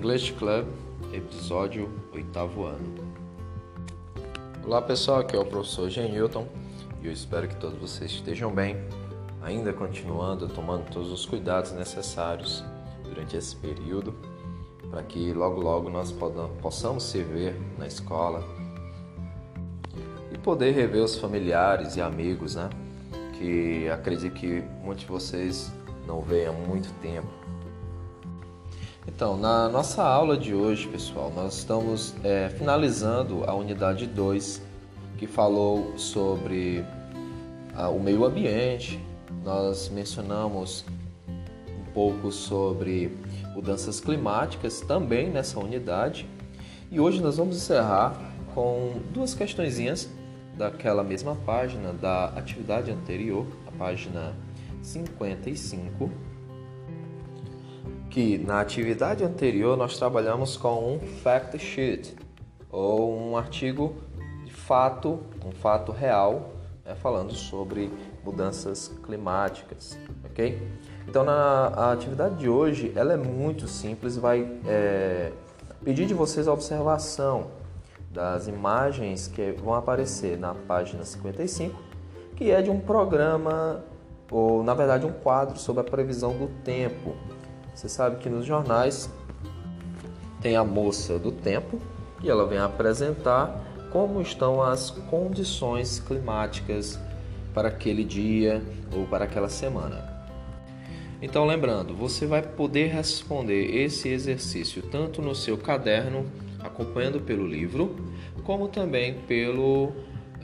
English Club, episódio oitavo ano. Olá pessoal, aqui é o professor Jean Newton e eu espero que todos vocês estejam bem, ainda continuando tomando todos os cuidados necessários durante esse período, para que logo logo nós possamos se ver na escola e poder rever os familiares e amigos, né? Que acredito que muitos de vocês não veem há muito tempo. Então, na nossa aula de hoje, pessoal, nós estamos é, finalizando a unidade 2, que falou sobre ah, o meio ambiente. Nós mencionamos um pouco sobre mudanças climáticas também nessa unidade. E hoje nós vamos encerrar com duas questõezinhas daquela mesma página da atividade anterior, a página 55, que na atividade anterior nós trabalhamos com um fact sheet ou um artigo de fato, um fato real, né, falando sobre mudanças climáticas, ok? Então na atividade de hoje ela é muito simples, vai é, pedir de vocês a observação das imagens que vão aparecer na página 55, que é de um programa ou na verdade um quadro sobre a previsão do tempo. Você sabe que nos jornais tem a moça do tempo e ela vem apresentar como estão as condições climáticas para aquele dia ou para aquela semana. Então, lembrando, você vai poder responder esse exercício tanto no seu caderno, acompanhando pelo livro, como também pelo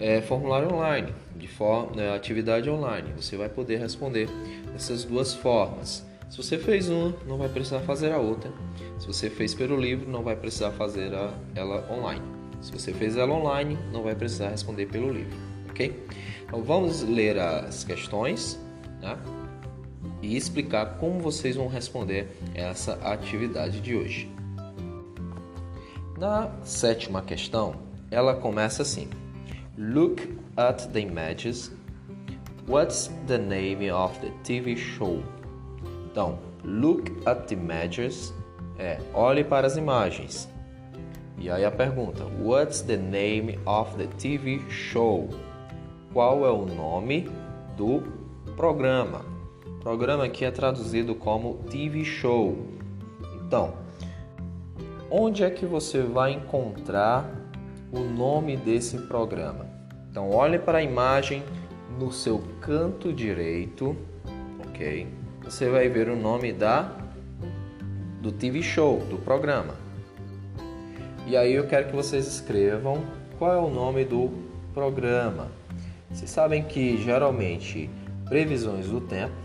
é, formulário online de forma, né, atividade online. Você vai poder responder dessas duas formas. Se você fez uma, não vai precisar fazer a outra. Se você fez pelo livro, não vai precisar fazer a, ela online. Se você fez ela online, não vai precisar responder pelo livro, ok? Então vamos ler as questões né? e explicar como vocês vão responder essa atividade de hoje. Na sétima questão, ela começa assim: Look at the images. What's the name of the TV show? Então, look at the images é olhe para as imagens. E aí a pergunta: What's the name of the TV show? Qual é o nome do programa? Programa aqui é traduzido como TV show. Então, onde é que você vai encontrar o nome desse programa. Então, olhe para a imagem no seu canto direito, ok? Você vai ver o nome da do TV show, do programa. E aí eu quero que vocês escrevam qual é o nome do programa. Vocês sabem que geralmente previsões do tempo,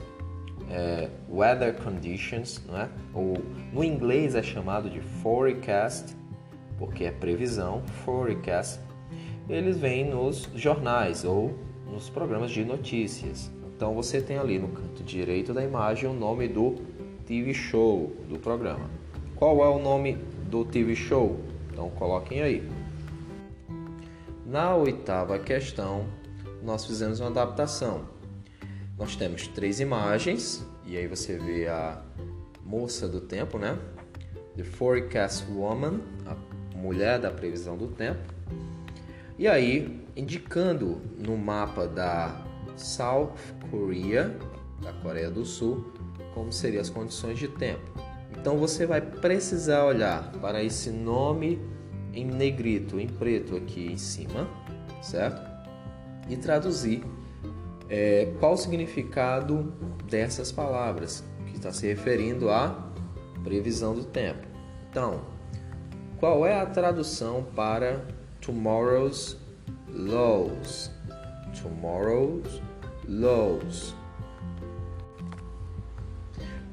é, weather conditions, não é? Ou no inglês é chamado de forecast porque é previsão, forecast, eles vêm nos jornais ou nos programas de notícias. Então você tem ali no canto direito da imagem o nome do TV show do programa. Qual é o nome do TV show? Então coloquem aí. Na oitava questão, nós fizemos uma adaptação. Nós temos três imagens e aí você vê a moça do tempo, né? The Forecast Woman, a mulher da previsão do tempo. E aí, indicando no mapa da South Korea, da Coreia do Sul, como seriam as condições de tempo. Então você vai precisar olhar para esse nome em negrito, em preto aqui em cima, certo? E traduzir é, qual o significado dessas palavras, que está se referindo à previsão do tempo. Então, qual é a tradução para tomorrow's lows? Tomorrow's lows.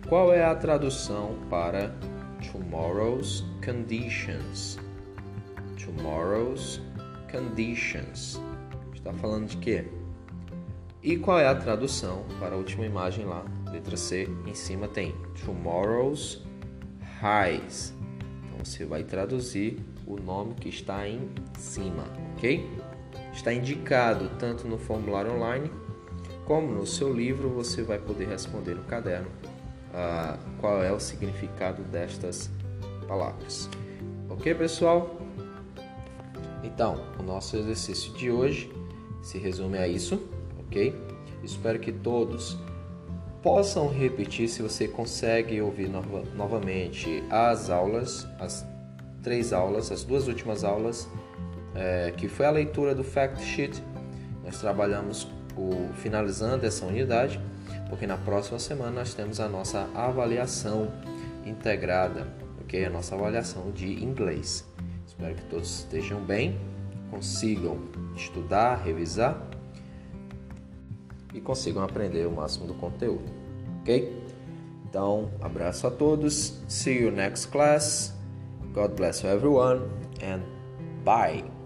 Qual é a tradução para tomorrow's conditions? Tomorrow's conditions. Está falando de quê? E qual é a tradução para a última imagem lá? Letra C, em cima tem tomorrow's highs. Então você vai traduzir o nome que está em cima, ok? Está indicado tanto no formulário online como no seu livro. Você vai poder responder no caderno uh, qual é o significado destas palavras. Ok, pessoal? Então, o nosso exercício de hoje se resume a isso, ok? Espero que todos possam repetir se você consegue ouvir nova, novamente as aulas, as três aulas, as duas últimas aulas, é, que foi a leitura do fact sheet. Nós trabalhamos o, finalizando essa unidade, porque na próxima semana nós temos a nossa avaliação integrada, ok? A nossa avaliação de inglês. Espero que todos estejam bem, consigam estudar, revisar e consigam aprender o máximo do conteúdo, ok? Então, abraço a todos. See you next class. God bless everyone and bye.